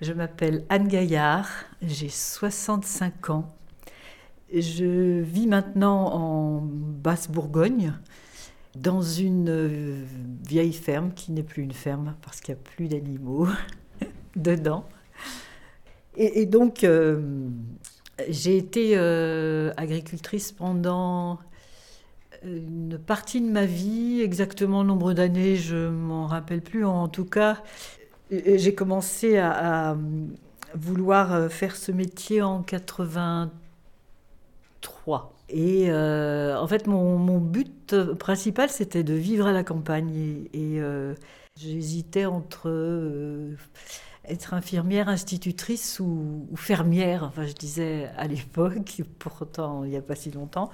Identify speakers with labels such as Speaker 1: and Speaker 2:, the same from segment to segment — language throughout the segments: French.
Speaker 1: Je m'appelle Anne Gaillard, j'ai 65 ans. Je vis maintenant en Basse-Bourgogne, dans une euh, vieille ferme qui n'est plus une ferme parce qu'il n'y a plus d'animaux dedans. Et, donc, euh, j'ai été euh, agricultrice pendant une partie de ma vie, exactement le nombre d'années, je m'en rappelle plus. En tout cas, j'ai commencé à, vouloir faire ce métier en 83. Et euh, en fait, mon, but principal, c'était de vivre à la campagne. Et, euh, j'hésitais entre euh, être infirmière, institutrice ou, ou, fermière. Enfin, je disais à l'époque, pourtant il n'y a pas si longtemps.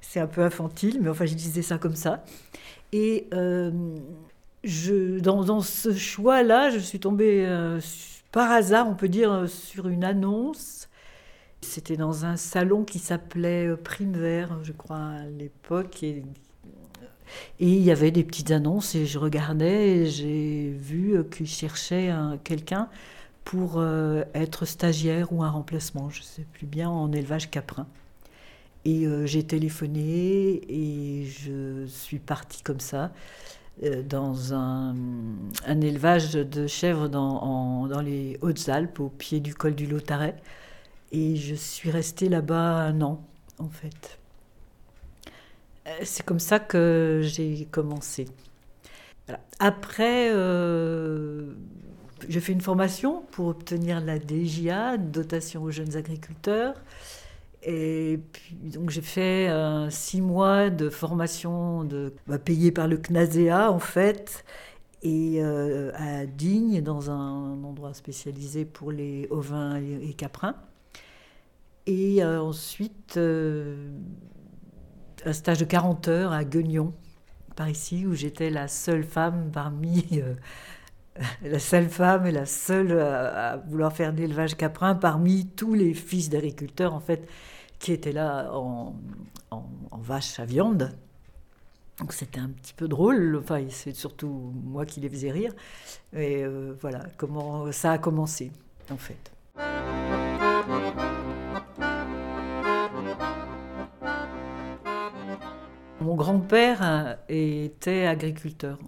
Speaker 1: C'est un peu infantile, mais enfin, je disais ça comme ça. Et dans, ce choix-là, je suis tombée par hasard, on peut dire, sur une annonce c'était dans un salon qui s'appelait euh, Prime Vert, je crois, à l'époque. Et, il y avait des petites annonces et je regardais et j'ai vu euh, qu'ils cherchaient quelqu'un pour euh, être stagiaire ou un remplacement, je ne sais plus bien, en élevage caprin. Et j'ai téléphoné et je suis partie comme ça dans un, élevage de chèvres dans, les Hautes-Alpes, au pied du col du Lotaret. Et je suis restée là-bas un an, en fait. Euh, c'est comme ça que j'ai commencé. Après, euh, j'ai fait une formation pour obtenir la DGA, dotation aux jeunes agriculteurs. Et puis, donc j'ai fait euh, six mois de formation bah, payée par le CNASEA en fait, et à Digne, dans un endroit spécialisé pour les ovins et caprins. Et euh, ensuite, euh, un stage de 40 heures à Guignon, par ici, où j'étais la seule femme parmi. Euh, la seule femme et la seule à, vouloir faire de l'élevage caprin parmi tous les fils d'agriculteurs, en fait, qui étaient là en, vache à viande. Donc c'était un petit peu drôle, enfin c'est surtout moi qui les faisais rire. Et voilà comment ça a commencé en fait. Mon grand-père était agriculteur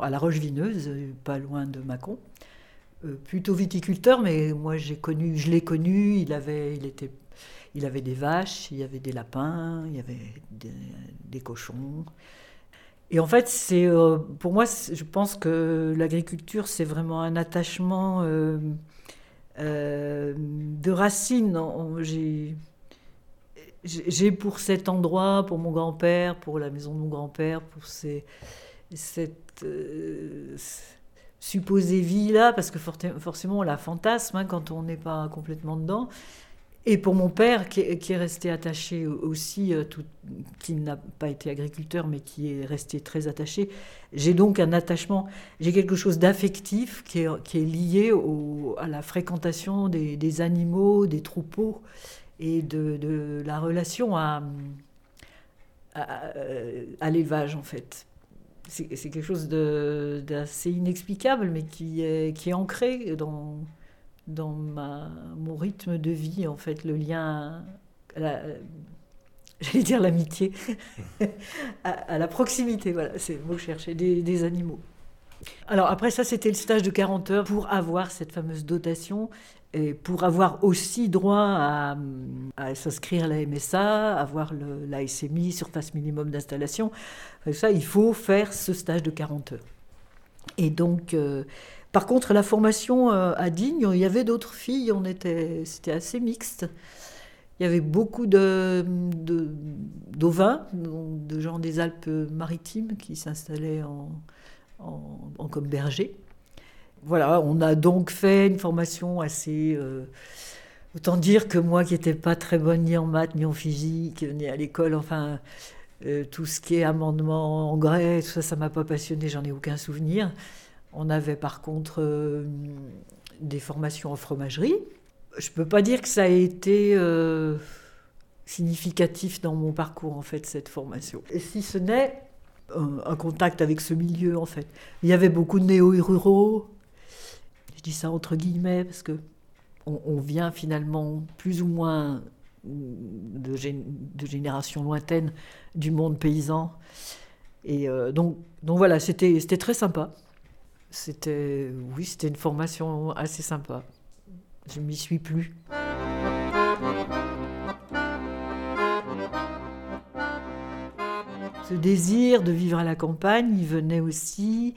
Speaker 1: à la Roche-Vineuse, pas loin de Mâcon. Euh, plutôt viticulteur, mais moi j'ai connu, je l'ai connu. Il avait, il était, il avait des vaches, il y avait des lapins, il y avait des, cochons. Et en fait, c'est euh, pour moi, je pense que l'agriculture, c'est vraiment un attachement euh, de racines. J'ai pour cet endroit, pour mon grand-père, pour la maison de mon grand-père, pour cette euh, supposée vie-là, parce que forcément on la fantasme hein, quand on n'est pas complètement dedans. Et pour mon père, qui est, resté attaché aussi, euh, qui n'a pas été agriculteur, mais qui est resté très attaché, j'ai donc un attachement, j'ai quelque chose d'affectif qui est, lié à la fréquentation des, animaux, des troupeaux et de, la relation à, l'élevage, en fait. C'est quelque chose d'assez inexplicable, mais qui est ancré dans, dans ma, mon rythme de vie, en fait, le lien, j'allais dire l'amitié, à, la proximité, voilà, c'est le mot que je cherchais, des, des animaux. Alors après ça, c'était le stage de 40 heures pour avoir cette fameuse dotation et pour avoir aussi droit à, s'inscrire à la MSA, avoir le, la SMI, surface minimum d'installation, ça, il faut faire ce stage de 40 heures. Et donc, euh, par contre, la formation euh, à Digne, il y avait d'autres filles, on était, c'était assez mixte. Il y avait beaucoup de, d'ovins, de, gens des Alpes-Maritimes qui s'installaient en, en, comme bergers voilà, on a donc fait une formation assez. Euh, autant dire que moi qui n'étais pas très bonne ni en maths ni en physique, ni à l'école, enfin, euh, tout ce qui est amendement, engrais, tout ça, ça m'a pas passionné, j'en ai aucun souvenir. On avait par contre euh, des formations en fromagerie. Je ne peux pas dire que ça a été significatif dans mon parcours, en fait, cette formation. Et si ce n'est un contact avec ce milieu, en fait. Il y avait beaucoup de néo-ruraux, Je dis ça entre guillemets parce que on, vient finalement plus ou moins de, générations lointaines du monde paysan. Et euh, donc, donc voilà, c'était très sympa. C'était, oui, c'était une formation assez sympa. Je m'y suis plus. Ce désir de vivre à la campagne, il venait aussi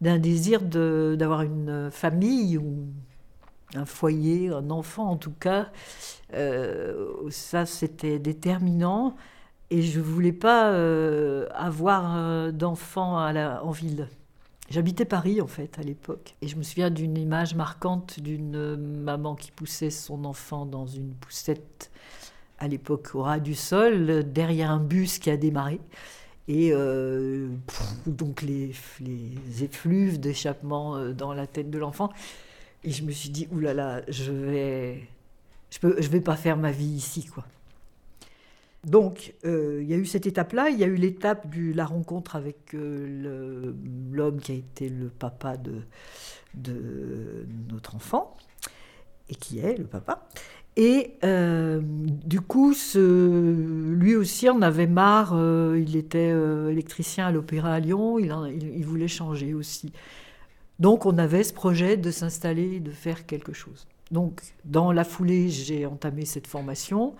Speaker 1: d'un désir d'avoir une famille ou un foyer, un enfant en tout cas. Euh, ça, c'était déterminant. Et je ne voulais pas euh, avoir euh, d'enfants en ville. J'habitais Paris en fait à l'époque. Et je me souviens d'une image marquante d'une maman qui poussait son enfant dans une poussette à l'époque au ras du sol, derrière un bus qui a démarré. Et euh, donc les, les effluves d'échappement euh, dans la tête de l'enfant. Et je me suis dit, oulala, je vais, je peux, je vais pas faire ma vie ici, quoi. Donc, euh, il y a eu cette étape-là. Il y a eu l'étape de la rencontre avec l'homme qui a été le papa de, notre enfant, et qui est le papa. Et euh, du coup, lui aussi en avait marre. Euh, il était euh, électricien à l'Opéra à Lyon. Il, voulait changer aussi. Donc, on avait ce projet de s'installer, de faire quelque chose. Donc, dans la foulée, j'ai entamé cette formation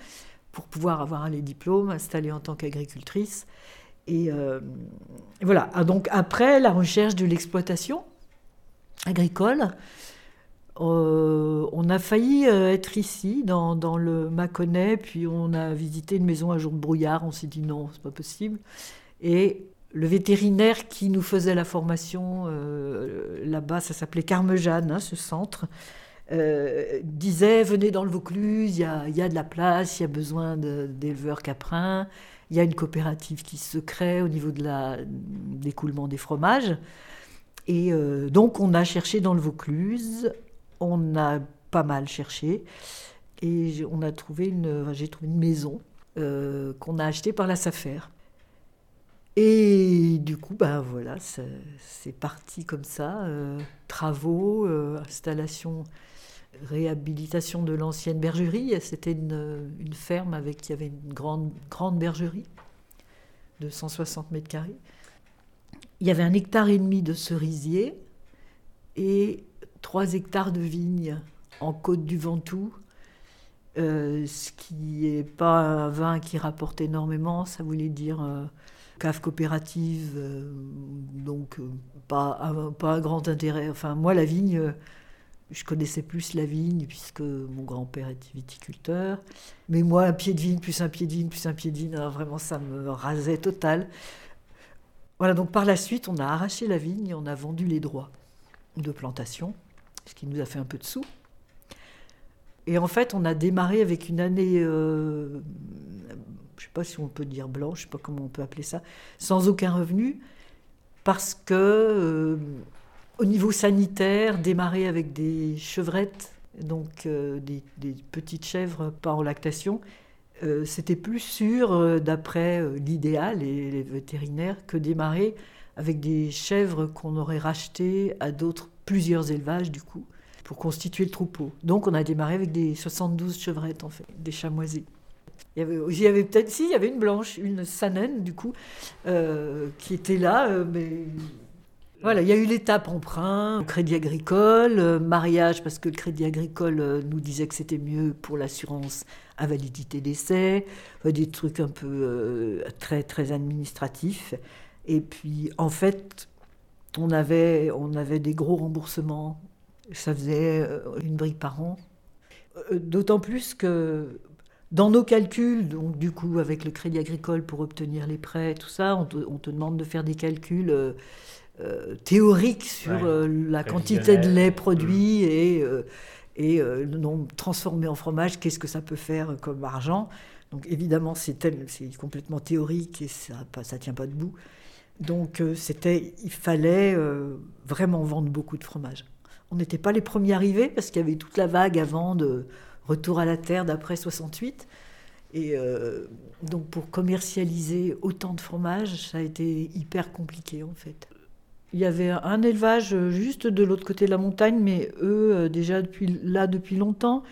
Speaker 1: pour pouvoir avoir les diplômes, installée en tant qu'agricultrice. Et voilà. Ah, donc, après, la recherche de l'exploitation agricole. Euh, on a failli euh, être ici, dans, le Mâconnais, puis on a visité une maison un jour de brouillard. On s'est dit non, c'est pas possible. Et le vétérinaire qui nous faisait la formation euh, là-bas, ça s'appelait Carmejane, hein, ce centre, disait venez dans le Vaucluse, il y a, de la place, il y a besoin d'éleveurs caprins, il y a une coopérative qui se crée au niveau de l'écoulement des fromages. Et donc on a cherché dans le Vaucluse, on a pas mal cherché et on a trouvé une, j'ai trouvé une maison euh, qu'on a achetée par la SAFER. Et du coup, ben voilà, c'est parti comme ça. Euh, travaux, euh, installation, réhabilitation de l'ancienne bergerie. C'était une, ferme avec qui avait une grande, grande bergerie de 160 mètres carrés. Il y avait un hectare et demi de cerisier et 3 hectares de vignes en côte du Ventoux, euh, ce qui n'est pas un vin qui rapporte énormément, ça voulait dire euh, cave coopérative, euh, donc pas, pas un grand intérêt. Enfin, moi, la vigne, je connaissais plus la vigne puisque mon grand-père était viticulteur. Mais moi, un pied de vigne, plus un pied de vigne, plus un pied de vigne, vraiment, ça me rasait total. Voilà, donc par la suite, on a arraché la vigne et on a vendu les droits de plantation ce qui nous a fait un peu de sous. Et en fait, on a démarré avec une année, euh, je ne sais pas si on peut dire blanche, je ne sais pas comment on peut appeler ça, sans aucun revenu, parce que euh, au niveau sanitaire, démarrer avec des chevrettes, donc euh, des, petites chèvres pas en lactation, c'était plus sûr, d'après l'idéal et les vétérinaires, que démarrer avec des chèvres qu'on aurait rachetées à d'autres plusieurs élevages du coup, pour constituer le troupeau. Donc on a démarré avec des 72 chevrettes en fait, des chamoisés. Il y avait, avait peut-être, si, il y avait une blanche, une Sanen du coup, euh, qui était là, euh, mais voilà, il y a eu l'étape emprunt, crédit agricole, euh, mariage, parce que le crédit agricole nous disait que c'était mieux pour l'assurance à validité d'essai, des trucs un peu très, très administratifs. Et puis, en fait, on avait, on avait des gros remboursements. Ça faisait euh, une brique par an. Euh, d'autant plus que dans nos calculs, donc du coup avec le crédit agricole pour obtenir les prêts, tout ça, on te, demande de faire des calculs euh, théoriques sur la quantité de lait produit mmh. et, et le nombre transformé en fromage, qu'est-ce que ça peut faire comme argent. Donc évidemment c'est complètement théorique et ça ne tient pas debout. Donc euh, c'était, il fallait euh, vraiment vendre beaucoup de fromage. On n'était pas les premiers arrivés parce qu'il y avait toute la vague avant de retour à la terre d'après 68. Et euh, donc pour commercialiser autant de fromage, ça a été hyper compliqué en fait. Il y avait un élevage juste de l'autre côté de la montagne, mais eux, déjà depuis, là depuis longtemps,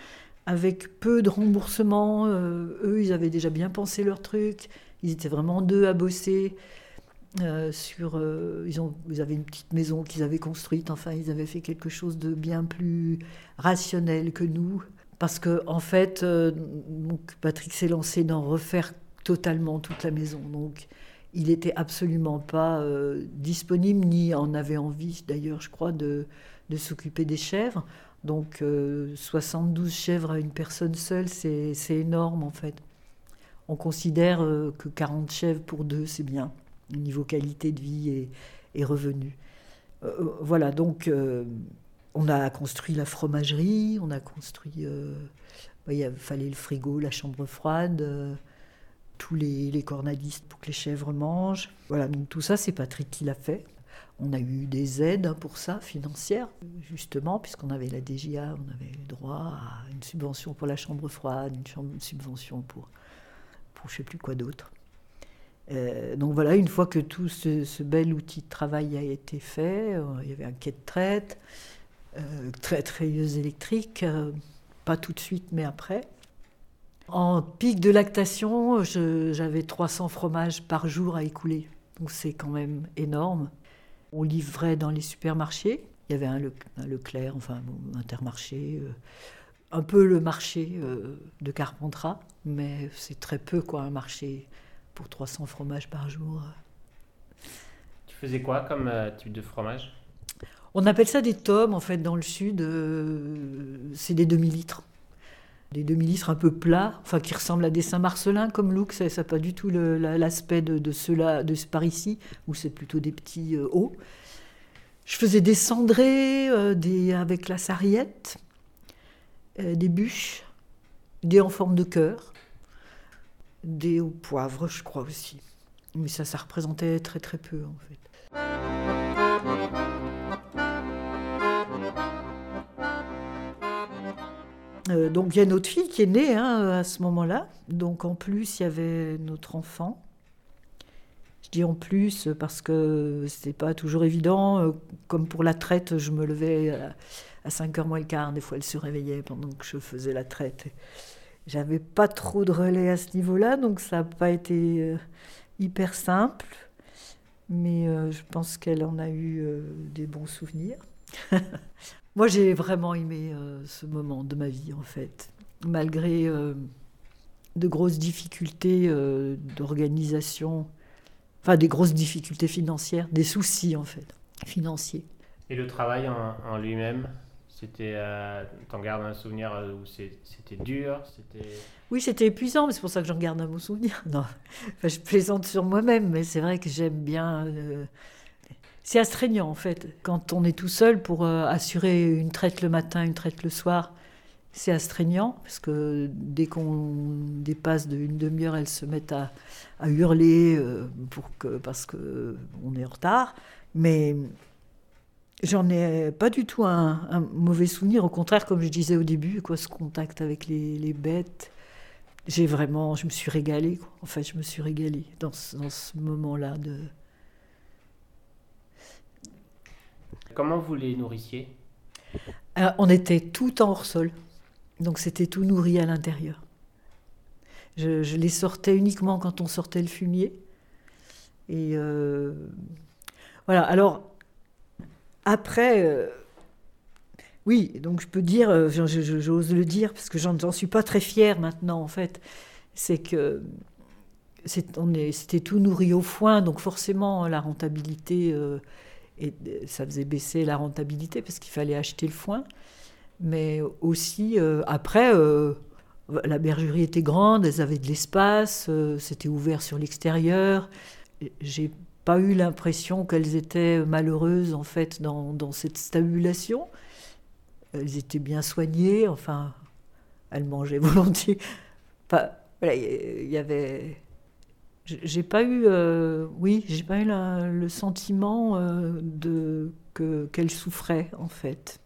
Speaker 1: avec peu de remboursement. eux, ils avaient déjà bien pensé leur truc. Ils étaient vraiment deux à bosser. Euh, sur, euh, ils, ont, ils avaient une petite maison qu'ils avaient construite. Enfin, ils avaient fait quelque chose de bien plus rationnel que nous. Parce que, en fait, euh, Patrick s'est lancé dans refaire totalement toute la maison. Donc, il n'était absolument pas disponible, ni en avait envie, d'ailleurs, je crois, de, s'occuper des chèvres. Donc, 72 chèvres à une personne seule, c'est énorme, en fait. On considère que 40 chèvres pour deux, c'est bien niveau qualité de vie et, et revenus. Euh, euh, voilà, donc euh, on a construit la fromagerie, on a construit. il fallait le frigo, la chambre froide, tous les, les, cornadistes pour que les chèvres mangent. Voilà, donc tout ça, c'est Patrick qui l'a fait. On a eu des aides pour ça, financières, justement, puisqu'on avait la DGA, on avait droit à une subvention pour la chambre froide, une, subvention pour, pour je ne sais plus quoi d'autre. Euh, donc voilà, une fois que tout ce, bel outil de travail a été fait, euh, il y avait un quai de traite, euh, traite rayeuse électrique, pas tout de suite, mais après. En pic de lactation, j'avais 300 fromages par jour à écouler, donc c'est quand même énorme. On livrait dans les supermarchés, il y avait un, Leclerc, enfin un Intermarché, un peu le marché de Carpentras, mais c'est très peu quoi, un marché pour 300 fromages par jour.
Speaker 2: Tu faisais quoi comme euh, type de fromage?
Speaker 1: On appelle ça des tomes, en fait, dans le sud. Euh, c'est des demi-litres. Des demi-litres un peu plats, enfin qui ressemblent à des Saint-Marcelin comme look. Ça n'a pas du tout l'aspect de, ceux-là, de par ici, où c'est plutôt des petits euh, hauts. Je faisais des cendrés des, avec la sarriette, des bûches, des en forme de cœur des au poivre, je crois aussi. Mais ça, ça représentait très très peu en fait. Euh, donc il y a notre fille qui est née hein, à ce moment-là. Donc en plus, il y avait notre enfant. Je dis en plus parce que c'était pas toujours évident. Euh, comme pour la traite, je me levais à 5h moins le quart. Des fois, elle se réveillait pendant que je faisais la traite. J'avais pas trop de relais à ce niveau-là, donc ça n'a pas été euh, hyper simple. Mais je pense qu'elle en a eu des bons souvenirs. Moi, j'ai vraiment aimé ce moment de ma vie, en fait. Malgré de grosses difficultés d'organisation, enfin des grosses difficultés financières, des soucis, en fait, financiers.
Speaker 2: Et le travail en lui-même c'était, euh, t'en gardes un souvenir euh, où c'était dur, c'était.
Speaker 1: Oui, c'était épuisant, mais c'est pour ça que j'en garde un bon souvenir. Non, enfin, je plaisante sur moi-même, mais c'est vrai que j'aime bien. Euh, c'est astreignant en fait. Quand on est tout seul pour assurer une traite le matin, une traite le soir, c'est astreignant parce que dès qu'on dépasse d'une demi-heure, elles se mettent à, hurler que, parce qu'on est en retard. Mais J'en ai pas du tout un, mauvais souvenir. Au contraire, comme je disais au début, quoi, ce contact avec les, bêtes, j'ai vraiment, je me suis régalée. En fait, je me suis régalée dans ce, dans ce moment-là de.
Speaker 2: Comment vous les nourrissiez?
Speaker 1: On était tout en hors-sol, donc c'était tout nourri à l'intérieur. Je, les sortais uniquement quand on sortait le fumier. Et euh, voilà. Alors après, euh, oui, donc je peux dire, euh, j'ose le dire, parce que j'en suis pas très fière maintenant, en fait, c'est que c'était tout nourri au foin, donc forcément la rentabilité, euh, et ça faisait baisser la rentabilité parce qu'il fallait acheter le foin. Mais aussi, après, la bergerie était grande, elles avaient de l'espace, c'était ouvert sur l'extérieur. J'ai pas eu l'impression qu'elles étaient malheureuses en fait dans, cette stabulation. Elles étaient bien soignées, enfin, elles mangeaient volontiers. voilà, il y avait. J'ai pas eu, euh, oui, j'ai pas eu le sentiment euh, de que qu'elles souffraient en fait.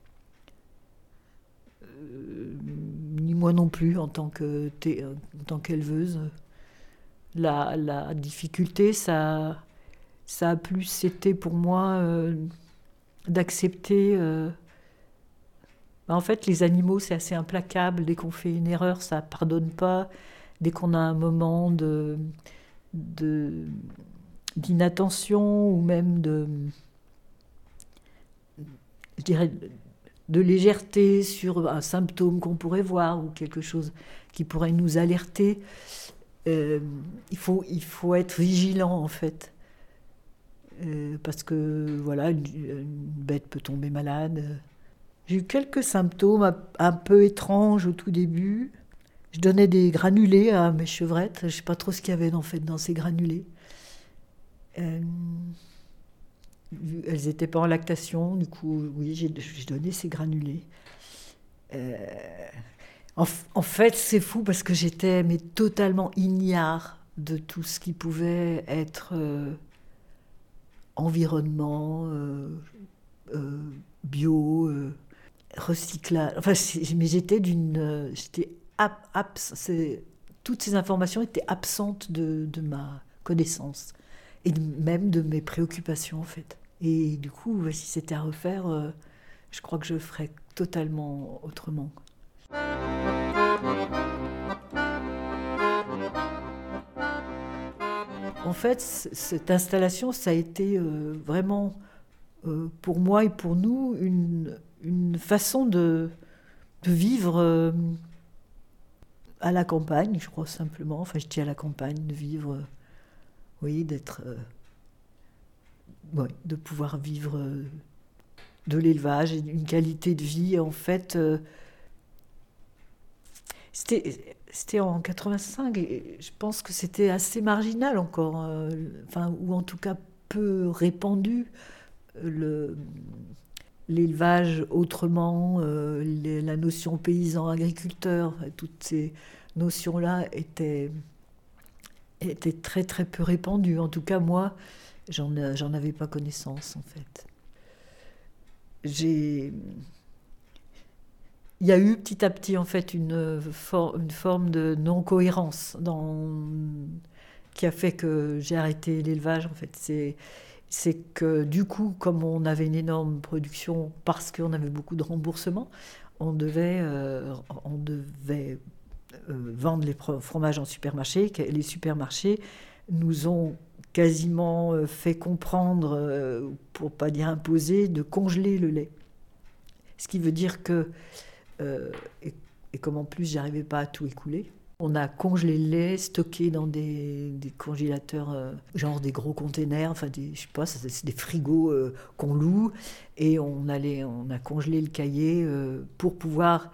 Speaker 1: Euh, ni moi non plus en tant que en tant qu'éleveuse. La, la difficulté, ça ça a plus été pour moi d'accepter. Bah, en fait, les animaux, c'est assez implacable. Dès qu'on fait une erreur, ça pardonne pas. Dès qu'on a un moment de, d'inattention ou même de, je dirais, de légèreté sur un symptôme qu'on pourrait voir ou quelque chose qui pourrait nous alerter. Euh, il, faut, il faut être vigilant en fait. Euh, parce que voilà, une, bête peut tomber malade. J'ai eu quelques symptômes un peu étranges au tout début. Je donnais des granulés à mes chevrettes. Je ne sais pas trop ce qu'il y avait dans ces granulés. Euh, elles n'étaient pas en lactation, du coup, oui, j'ai donné ces granulés. Euh, en, fait, c'est fou parce que j'étais totalement ignare de tout ce qui pouvait être euh, environnement, bio, recyclage. Enfin, mais j'étais d'une, j'étais toutes ces informations étaient absentes de, ma connaissance et même de mes préoccupations en fait. Et du coup, si c'était à refaire, euh, je crois que je ferais totalement autrement. En fait, cette installation, ça a été euh, vraiment euh, pour moi et pour nous une, façon de vivre à la campagne, je crois simplement. Enfin, je dis à la campagne, de vivre oui, d'être, euh, de pouvoir vivre euh, de l'élevage et une qualité de vie. En fait, euh, c'était, c'était en 85 et je pense que c'était assez marginal encore, enfin, ou en tout cas peu répandu. Le, l'élevage autrement, la notion paysan-agriculteur, toutes ces notions-là étaient était très très peu répandu. En tout cas, moi, j'en avais pas connaissance en fait. Il y a eu petit à petit en fait une, forme de non-cohérence qui a fait que j'ai arrêté l'élevage. En fait, c'est que du coup, comme on avait une énorme production parce qu'on avait beaucoup de remboursements, on devait, euh, euh, vendre les fromages en supermarché. Les supermarchés nous ont quasiment euh, fait comprendre, pour pas dire imposer, de congeler le lait. Ce qui veut dire que, et, comme en plus j'arrivais pas à tout écouler, on a congelé le lait, stocké dans des, congélateurs, genre des gros containers, enfin des, je sais pas, c'est des frigos qu'on loue, et on allait, on a congelé le cahier pour pouvoir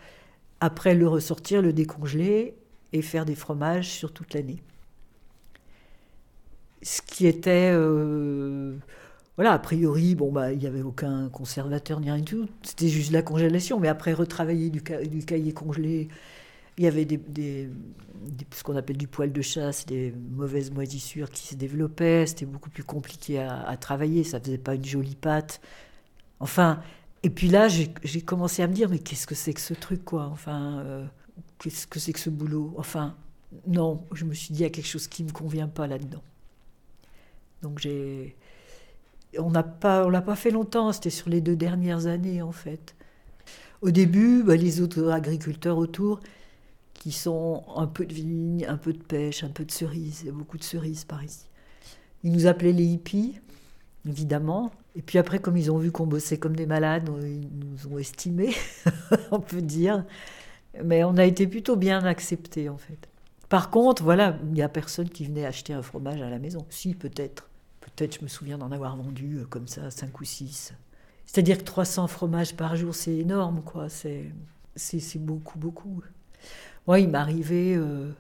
Speaker 1: après le ressortir, le décongeler et faire des fromages sur toute l'année. Ce qui était, euh, voilà, a priori, bon bah il n'y avait aucun conservateur ni rien du tout, c'était juste la congélation. Mais après retravailler du, du cahier congelé, il y avait des, ce qu'on appelle du poil de chasse, des mauvaises moisissures qui se développaient. C'était beaucoup plus compliqué à, travailler. Ça faisait pas une jolie pâte. Enfin, et puis là, j'ai commencé à me dire, mais qu'est-ce que c'est que ce truc, quoi? Enfin, euh, qu'est-ce que c'est que ce boulot? Enfin, non, je me suis dit, il y a quelque chose qui ne me convient pas là-dedans. Donc j'ai... On n'a pas, l'a pas fait longtemps, c'était sur les deux dernières années, en fait. Au début, bah, les autres agriculteurs autour, qui sont un peu de vigne, un peu de pêche, un peu de cerises, il y a beaucoup de cerises par ici. Ils nous appelaient les hippies, évidemment. Et puis après, comme ils ont vu qu'on bossait comme des malades, ils nous ont estimés, on peut dire. Mais on a été plutôt bien acceptés, en fait. Par contre, voilà, il n'y a personne qui venait acheter un fromage à la maison. Si, peut-être. Peut-être, je me souviens d'en avoir vendu euh, comme ça, 5 ou 6. C'est-à-dire que 300 fromages par jour, c'est énorme, quoi. C'est, c'est, beaucoup, beaucoup. Moi, il m'arrivait... Euh,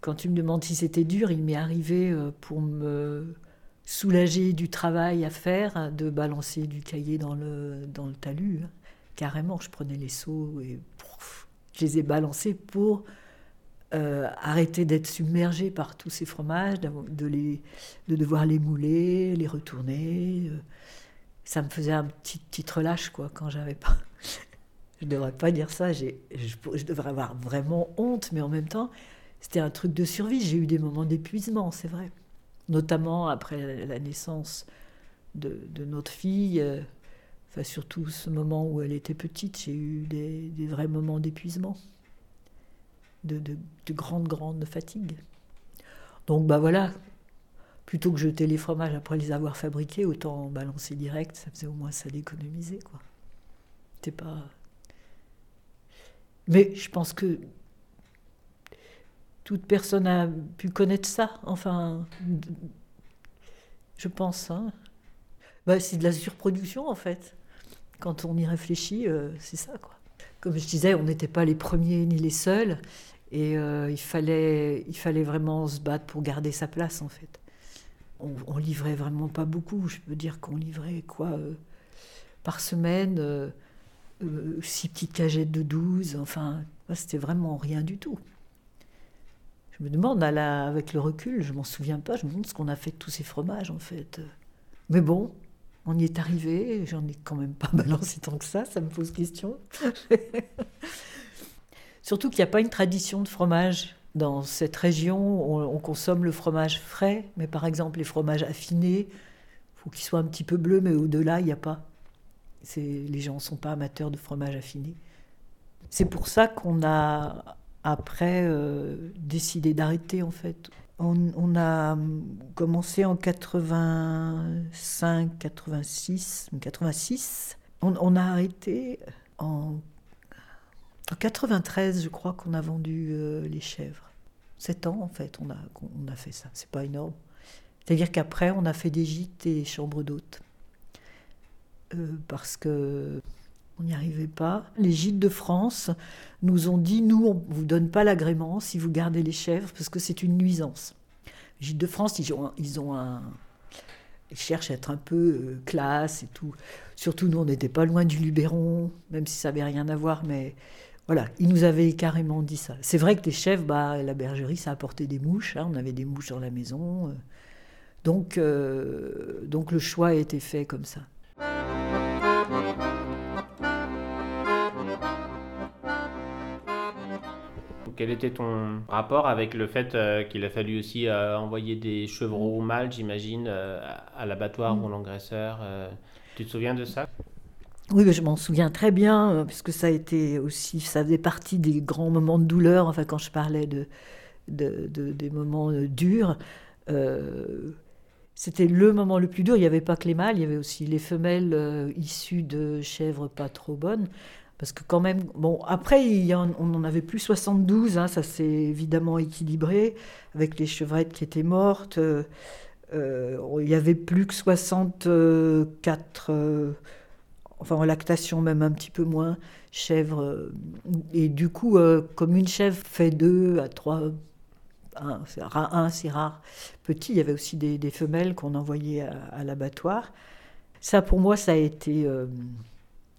Speaker 1: quand tu me demandes si c'était dur, il m'est arrivé euh, pour me soulagé du travail à faire, de balancer du cahier dans le, dans le talus. Hein. Carrément, je prenais les seaux et je les ai balancés pour euh, arrêter d'être submergé par tous ces fromages, de, les, de devoir les mouler, les retourner. Ça me faisait un petit, petit relâche, quoi, quand j'avais pas. Je devrais pas dire ça, je, devrais avoir vraiment honte, mais en même temps, c'était un truc de survie. J'ai eu des moments d'épuisement, c'est vrai. notamment après la naissance de, notre fille. Euh, enfin, surtout ce moment où elle était petite, j'ai eu des, vrais moments d'épuisement, de, de, de grande, grande fatigue. Donc, bah voilà, plutôt que jeter les fromages après les avoir fabriqués, autant balancer direct, ça faisait au moins ça d'économiser, quoi. C'est pas. Mais je pense que toute personne a pu connaître ça. Enfin, je pense. Hein. Bah, c'est de la surproduction, en fait. Quand on y réfléchit, euh, c'est ça, quoi. Comme je disais, on n'était pas les premiers ni les seuls. Et euh, il, fallait, il fallait vraiment se battre pour garder sa place, en fait. On, livrait vraiment pas beaucoup. Je peux dire qu'on livrait, quoi, euh, par semaine, six petites cagettes de 12. Enfin, c'était vraiment rien du tout. Je me demande, avec le recul, je m'en souviens pas, je me demande ce qu'on a fait de tous ces fromages en fait. Mais bon, on y est arrivé, j'en ai quand même pas balancé tant que ça, ça me pose question. Surtout qu'il n'y a pas une tradition de fromage. Dans cette région, on, consomme le fromage frais, mais par exemple les fromages affinés, faut qu'ils soient un petit peu bleus, mais au-delà, il n'y a pas. Les gens ne sont pas amateurs de fromage affiné. C'est pour ça qu'on a après euh, décidé d'arrêter en fait. On, a commencé en 85, 86, 86. On, a arrêté en, 93, je crois qu'on a vendu euh, les chèvres. Sept ans en fait, on a, on a fait ça. C'est pas énorme. C'est-à-dire qu'après, on a fait des gîtes et chambres d'hôtes. Euh, parce que on n'y arrivait pas. Les gîtes de France nous ont dit, nous, on ne vous donne pas l'agrément si vous gardez les chèvres, parce que c'est une nuisance. Les gîtes de France, ils ont, ils cherchent à être un peu euh, classe et tout. Surtout, nous, on n'était pas loin du Luberon, même si ça n'avait rien à voir, mais voilà, ils nous avaient carrément dit ça. C'est vrai que les chèvres, bah, la bergerie, ça apportait des mouches. Hein, on avait des mouches dans la maison. Euh. donc, donc le choix a été fait comme ça.
Speaker 2: Quel était ton rapport avec le fait euh, qu'il a fallu aussi euh, envoyer des chevreaux mâles, j'imagine, euh, à l'abattoir mm. ou l'engraisseur Tu te souviens de ça?
Speaker 1: Oui, je m'en souviens très bien, puisque ça a été aussi, ça faisait partie des grands moments de douleur. Enfin, quand je parlais de, des moments durs, c'était le moment le plus dur. Il n'y avait pas que les mâles, il y avait aussi les femelles issues de chèvres pas trop bonnes. Parce que quand même, bon, après, on en avait plus 72, hein, ça s'est évidemment équilibré, avec les chevrettes qui étaient mortes. Euh, euh, il y avait plus que 64, euh, enfin en lactation même un petit peu moins, chèvres. et du coup, comme une chèvre fait deux à trois, un, c'est rare, petit, il y avait aussi des, femelles qu'on envoyait à l'abattoir. Ça, pour moi, ça a été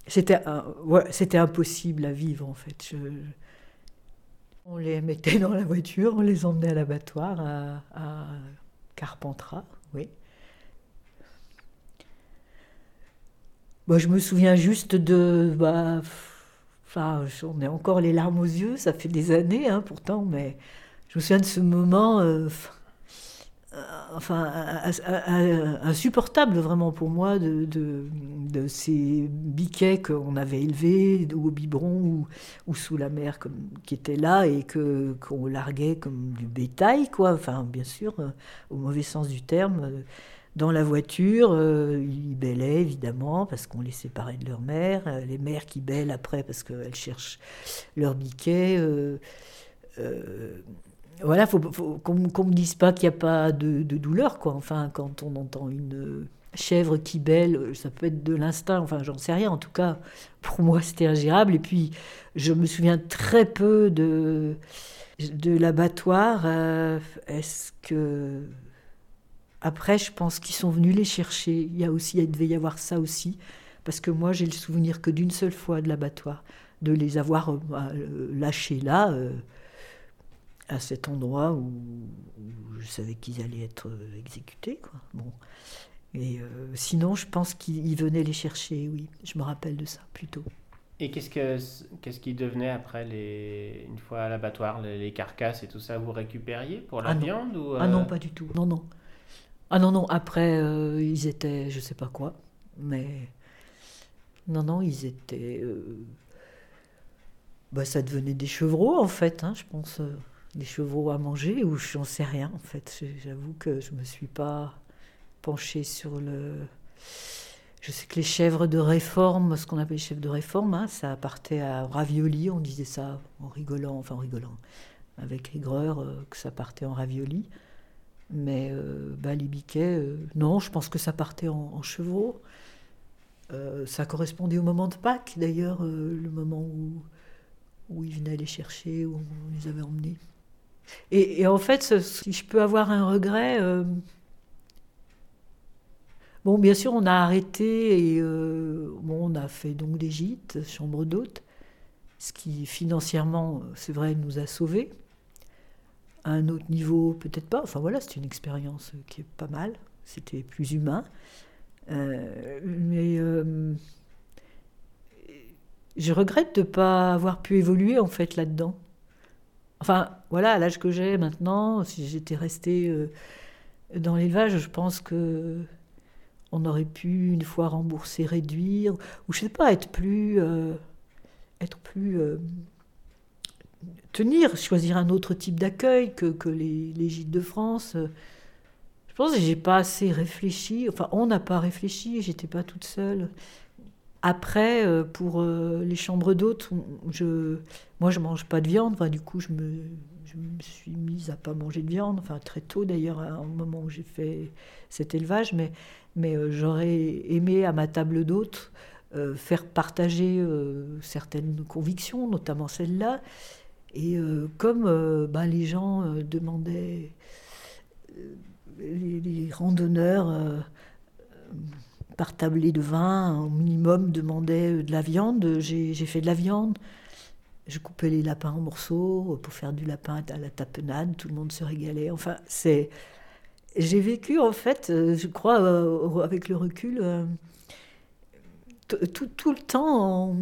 Speaker 1: c'était impossible à vivre en fait. on les mettait dans la voiture, on les emmenait à l'abattoir à, Carpentras, oui. Je me souviens juste de. Bah, enfin, on est encore les larmes aux yeux, ça fait des années hein, pourtant, mais je me souviens de ce moment. Euh, enfin, insupportable vraiment pour moi de, ces biquets qu'on avait élevés au biberon ou, sous la mer qui étaient là et que qu'on larguait comme du bétail, quoi. Enfin, bien sûr, euh, au mauvais sens du terme. Euh, dans la voiture, ils bêlaient évidemment parce qu'on les séparait de leur mère. Les mères qui bêlent après parce qu'elles cherchent leur biquet voilà, faut, faut qu'on ne me dise pas qu'il n'y a pas de, douleur, quoi. Enfin, quand on entend une chèvre qui bêle, ça peut être de l'instinct, enfin, j'en sais rien. En tout cas, pour moi, c'était ingérable. Et puis, je me souviens très peu de, de l'abattoir. Euh, est-ce que. Après, je pense qu'ils sont venus les chercher. Il y a aussi, il devait y avoir ça aussi. Parce que moi, j'ai le souvenir que d'une seule fois de l'abattoir, de les avoir euh, lâchés là. Euh, à cet endroit où, je savais qu'ils allaient être exécutés. Quoi. Bon. Et euh, sinon, je pense qu'ils venaient les chercher, oui. Je me rappelle de ça plutôt.
Speaker 2: Et qu'est-ce que qu'est-ce qui devenait après les une fois à l'abattoir les, carcasses et tout ça vous récupériez pour la
Speaker 1: ah
Speaker 2: viande ou
Speaker 1: Ah non, pas du tout. Non non. Ah non, non, après, euh, ils étaient, je sais pas quoi, mais. Non, non, ils étaient. Euh, bah, ça devenait des chevreaux, en fait, hein, je pense. Euh, des chevreaux à manger, ou j'en sais rien, en fait. J'avoue que je me suis pas penchée sur le. Je sais que les chèvres de réforme, ce qu'on appelle les chèvres de réforme, hein, ça partait à ravioli, on disait ça en rigolant, enfin en rigolant, avec aigreur, que ça partait en ravioli. Mais euh, bah, les biquets, euh, non, je pense que ça partait en, chevaux. Euh, ça correspondait au moment de Pâques, d'ailleurs, le moment où, où ils venaient les chercher, où on les avait emmenés. Et, en fait, si je peux avoir un regret, bon, bien sûr, on a arrêté et bon, on a fait donc des gîtes, chambres d'hôtes, ce qui financièrement, c'est vrai, nous a sauvés à un autre niveau, peut-être pas. Enfin voilà, c'est une expérience qui est pas mal. C'était plus humain. Euh, mais euh, je regrette de ne pas avoir pu évoluer en fait là-dedans. Enfin voilà, à l'âge que j'ai maintenant, si j'étais restée euh, dans l'élevage, je pense que on aurait pu une fois rembourser, réduire, ou je sais pas, être plus, être plus tenir, choisir un autre type d'accueil que, que les, les, gîtes de France. Je pense que j'ai pas assez réfléchi. Enfin, on n'a pas réfléchi. J'étais pas toute seule. Après, euh, pour euh, les chambres d'hôtes, moi, je mange pas de viande. Du coup, je me, suis mise à pas manger de viande. Enfin, très tôt d'ailleurs, au moment où j'ai fait cet élevage. Mais, euh, j'aurais aimé à ma table d'hôtes faire partager certaines convictions, notamment celle-là. Et comme bah, les gens demandaient, les, randonneurs par tablé de vin, au minimum, demandaient de la viande, j'ai fait de la viande. Je coupais les lapins en morceaux pour faire du lapin à la tapenade, tout le monde se régalait. Enfin, c'est. J'ai vécu, en fait, je crois, avec le recul, tout, tout, le temps en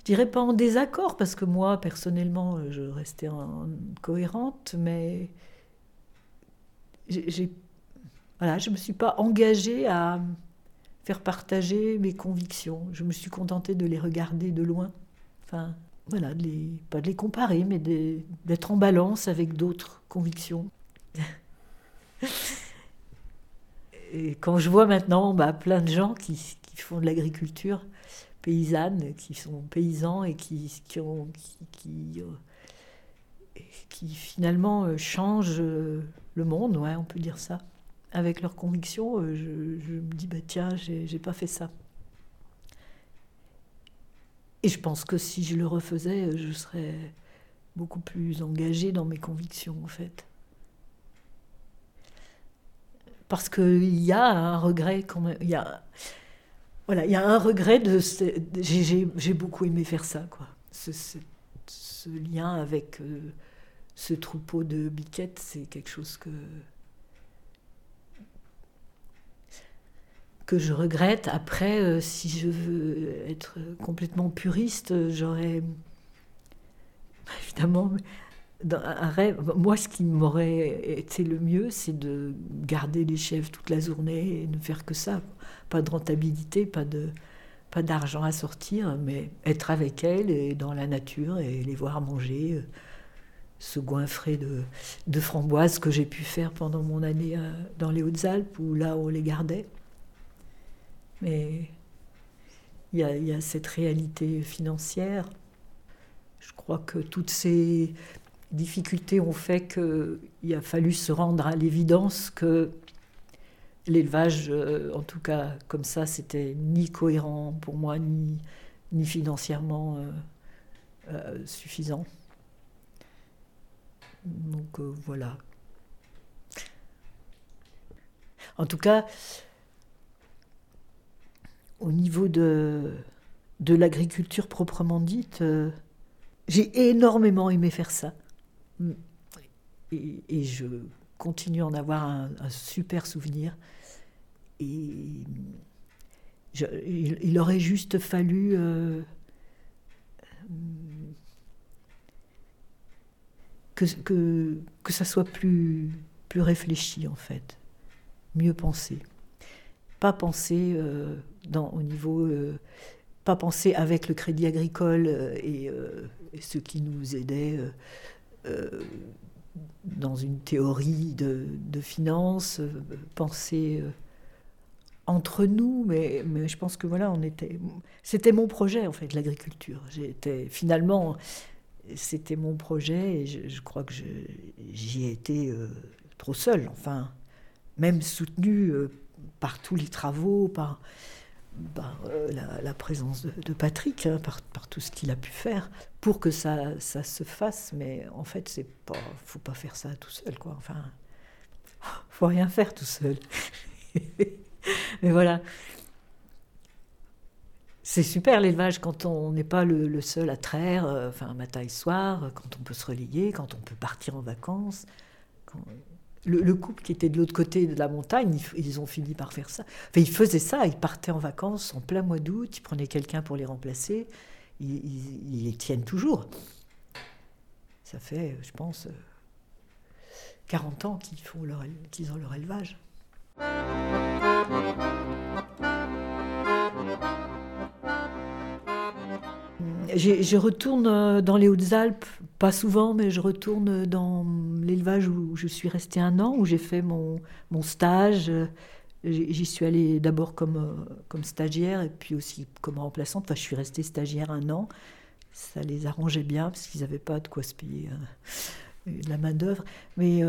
Speaker 1: je dirais pas en désaccord, parce que moi, personnellement, je restais en, cohérente, mais j'ai, voilà, je ne me suis pas engagée à faire partager mes convictions. Je me suis contentée de les regarder de loin. Enfin, voilà, pas de les comparer, mais d'être en balance avec d'autres convictions. Et quand je vois maintenant bah, plein de gens qui, font de l'agriculture, paysannes qui sont paysans et qui, qui, euh, finalement euh, changent euh, le monde, ouais, on peut dire ça. Avec leurs convictions, je, je me dis, bah, tiens, j'ai pas fait ça. Et je pense que si je le refaisais, je serais beaucoup plus engagée dans mes convictions, en fait. Parce qu'il y a un regret quand même. Y a, voilà, il y a un regret de. J'ai beaucoup aimé faire ça, quoi. Ce, ce, lien avec euh, ce troupeau de biquettes, c'est quelque chose que. Que je regrette. Après, euh, si je veux être complètement puriste, j'aurais. Évidemment, dans un rêve. Moi, ce qui m'aurait été le mieux, c'est de garder les chèvres toute la journée et ne faire que ça pas de rentabilité, pas de pas d'argent à sortir, mais être avec elles et dans la nature et les voir manger euh, ce goinfré de, de framboises que j'ai pu faire pendant mon année euh, dans les Hautes-Alpes, où là on les gardait. Mais il y, a, cette réalité financière. Je crois que toutes ces difficultés ont fait qu'il a fallu se rendre à l'évidence que l'élevage, euh, en tout cas comme ça, c'était ni cohérent pour moi, ni, ni financièrement euh, euh, suffisant. Donc voilà. En tout cas, au niveau de, l'agriculture proprement dite, j'ai énormément aimé faire ça. Et, je continue à en avoir un, super souvenir. Et il, aurait juste fallu euh, que, ça soit plus plus réfléchi en fait, mieux pensé. Pas penser euh, au niveau, euh, pas penser avec le crédit agricole et, ceux qui nous aidaient dans une théorie de, de finance, penser entre nous, mais, mais, je pense que voilà, on était. C'était mon projet en fait, l'agriculture. J'étais finalement, c'était mon projet et je, crois que j'y ai été euh, trop seule. Enfin, même soutenue euh, par tous les travaux, par, euh, la, présence de, Patrick, hein, par, tout ce qu'il a pu faire pour que ça, ça se fasse. Mais en fait, c'est pas, faut pas faire ça tout seul, quoi. Enfin, faut rien faire tout seul. Mais voilà. C'est super l'élevage quand on n'est pas le, seul à traire, euh, enfin matin et soir, quand on peut se relayer, quand on peut partir en vacances. Le, couple qui était de l'autre côté de la montagne, ils, ont fini par faire ça. Ils faisaient ça, ils partaient en vacances en plein mois d'août, ils prenaient quelqu'un pour les remplacer, ils, les tiennent toujours. Ça fait, je pense, 40 euh, ans qu'ils font leur, qu'ils ont leur élevage. Je retourne euh, dans les Hautes-Alpes, pas souvent, mais je retourne dans l'élevage où je suis restée un an, où j'ai fait mon, stage. J'y suis allée d'abord comme, euh, comme stagiaire et puis aussi comme remplaçante. Enfin, je suis restée stagiaire un an. Ça les arrangeait bien parce qu'ils n'avaient pas de quoi se payer euh, de la main-d'œuvre. Mais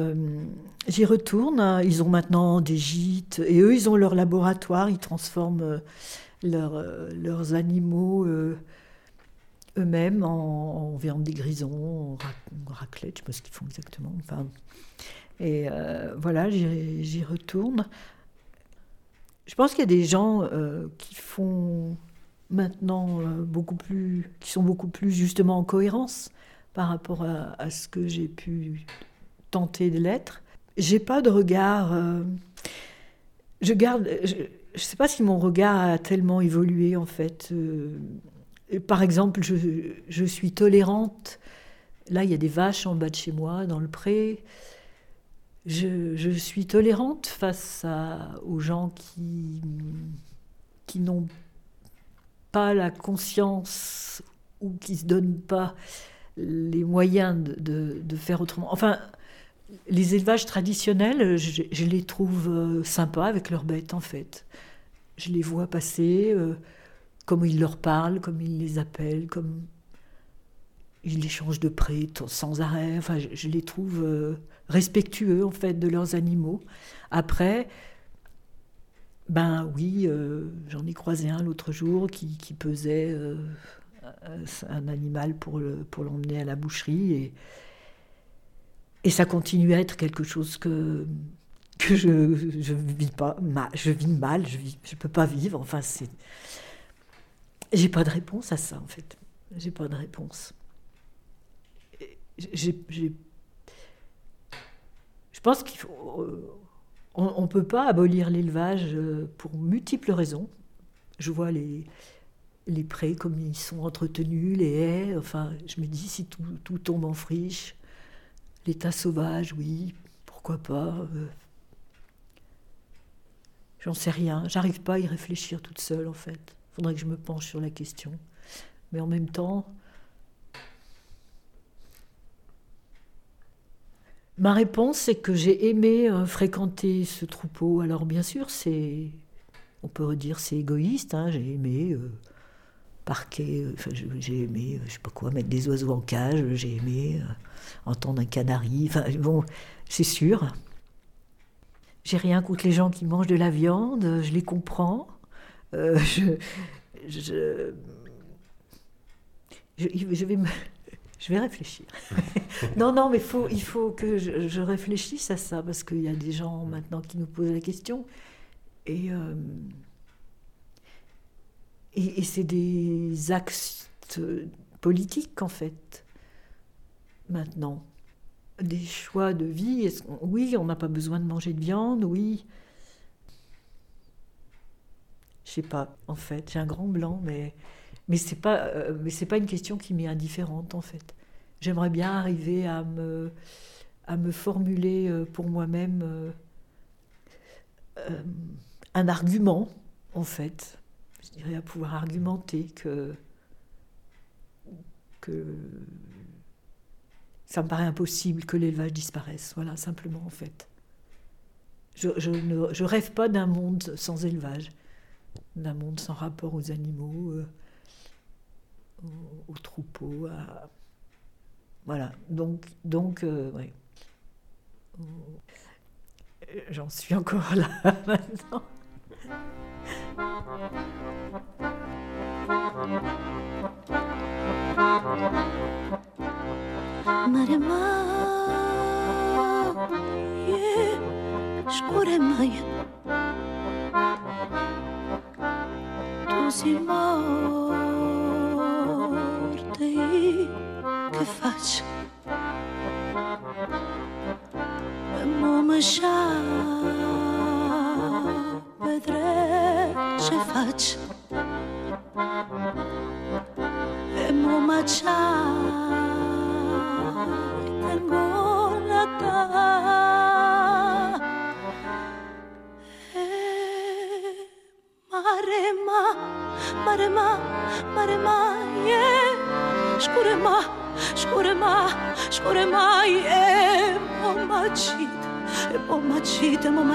Speaker 1: j'y retourne. Ils ont maintenant des gîtes et eux, ils ont leur laboratoire. Ils transforment leurs animaux eux-mêmes en, viande des grisons, en, raclette, je ne sais pas ce qu'ils font exactement. Enfin, et voilà, j'y retourne. Je pense qu'il y a des gens qui font maintenant beaucoup plus, qui sont beaucoup plus justement en cohérence par rapport à, ce que j'ai pu tenter de l'être. J'ai pas de regard. Euh, je garde. Je, ne sais pas si mon regard a tellement évolué en fait. Par exemple, je, suis tolérante. Là, il y a des vaches en bas de chez moi, dans le pré. Je, suis tolérante face aux gens qui, qui n'ont pas la conscience ou qui se donnent pas les moyens de, de, faire autrement. Enfin, les élevages traditionnels, je, les trouve euh, sympas avec leurs bêtes, en fait. Je les vois passer, euh, comme ils leur parlent, comme ils les appellent, comme ils les changent de près sans arrêt. Enfin, je, les trouve euh, respectueux, en fait, de leurs animaux. Après, ben oui, j'en ai croisé un l'autre jour qui, pesait euh, un animal pour, pour l'emmener à la boucherie. Et, et ça continue à être quelque chose que, que je ne vis pas mal, je vis mal, je ne je peux pas vivre. Enfin, c'est. J'ai pas de réponse à ça, en fait. J'ai pas de réponse. Je pense qu'il faut. Euh, on ne peut pas abolir l'élevage euh, pour multiples raisons. Je vois les, les prés comme ils sont entretenus, les haies, enfin, je me dis si tout, tombe en friche, l'état sauvage, oui, pourquoi pas. Euh. J'en sais rien, j'arrive pas à y réfléchir toute seule en fait. Faudrait que je me penche sur la question. Mais en même temps, ma réponse c'est que j'ai aimé euh, fréquenter ce troupeau. Alors bien sûr, c'est, on peut dire c'est égoïste, hein, j'ai aimé. Euh, parquet. Euh, j'ai aimé, je sais mettre des oiseaux en cage. J'ai aimé entendre un canari. Enfin, bon, c'est sûr. J'ai rien contre les gens qui mangent de la viande. Je les comprends. je, je, je, vais me, je vais réfléchir. non, non, mais faut, il faut que je, réfléchisse à ça parce qu'il y a des gens maintenant qui nous posent la question. Et et, c'est des actes politiques, en fait, maintenant. Des choix de vie. oui, on n'a pas besoin de manger de viande, oui. Je sais pas, en fait, j'ai un grand blanc, mais, mais ce n'est pas, euh, pas une question qui m'est indifférente, en fait. J'aimerais bien arriver à me,
Speaker 3: à me formuler pour moi-même un argument, en fait. Je dirais à pouvoir argumenter que, que ça me paraît impossible que l'élevage disparaisse. Voilà, simplement, en fait. Je, ne je rêve pas d'un monde sans élevage, d'un monde sans rapport aux animaux, euh, aux, troupeaux. Voilà, donc, donc euh, J'en suis encore là maintenant. Yeah, touch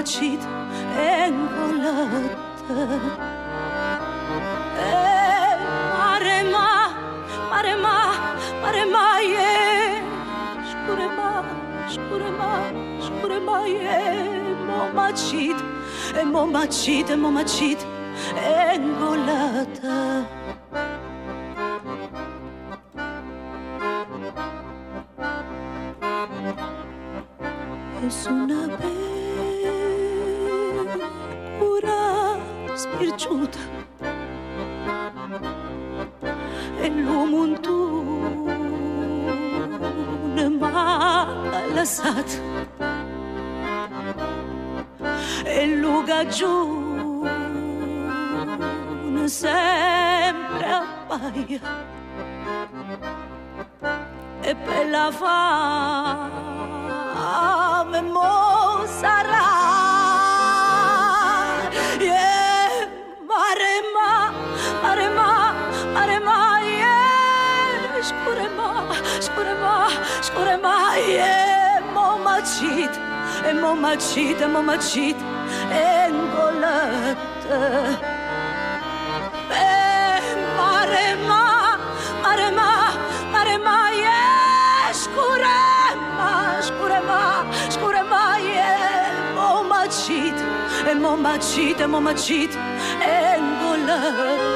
Speaker 3: cuocit încolată. E, eh, mare ma, mare ma, mare ma e, scure ma, scure ma, scure ma e, momacit, e momacit, e momacit, engolată. Es una pena. Spirciuta e l'uomo un tu ne m'ha lasciato e luga giù sempre appaia. E per la fame Σκορε μάι, μοματσίτ, μοματσίτ, μοματσίτ, εγκολέτε. Μαρεμά, μαρεμά, μαρεμά, σκουρε μα, σκουρε μα, σκουρε μα, μοματσίτ, μοματσίτ, μοματσίτ, εγκολέτε.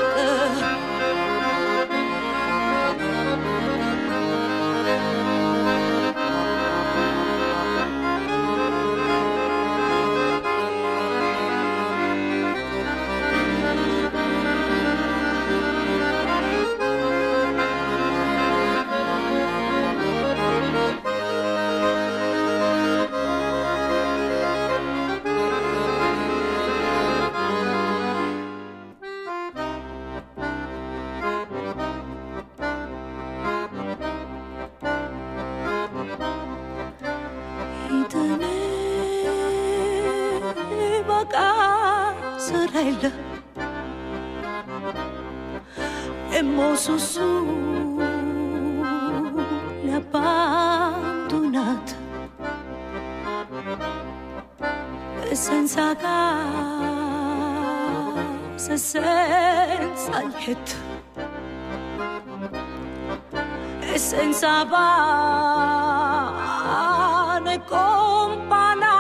Speaker 3: senza senza niente e senza pane con pana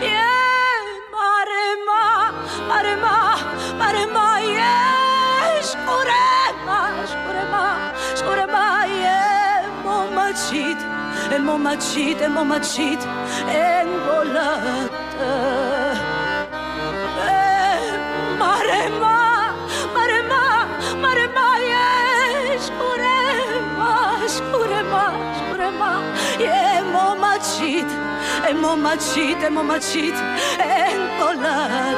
Speaker 3: yeah, mare ma mare ma mare ma yeah, scure ma scure ma scure ma mo momacit e mo momacit e mo momacit e volata Mamacita, mamacita, empolada.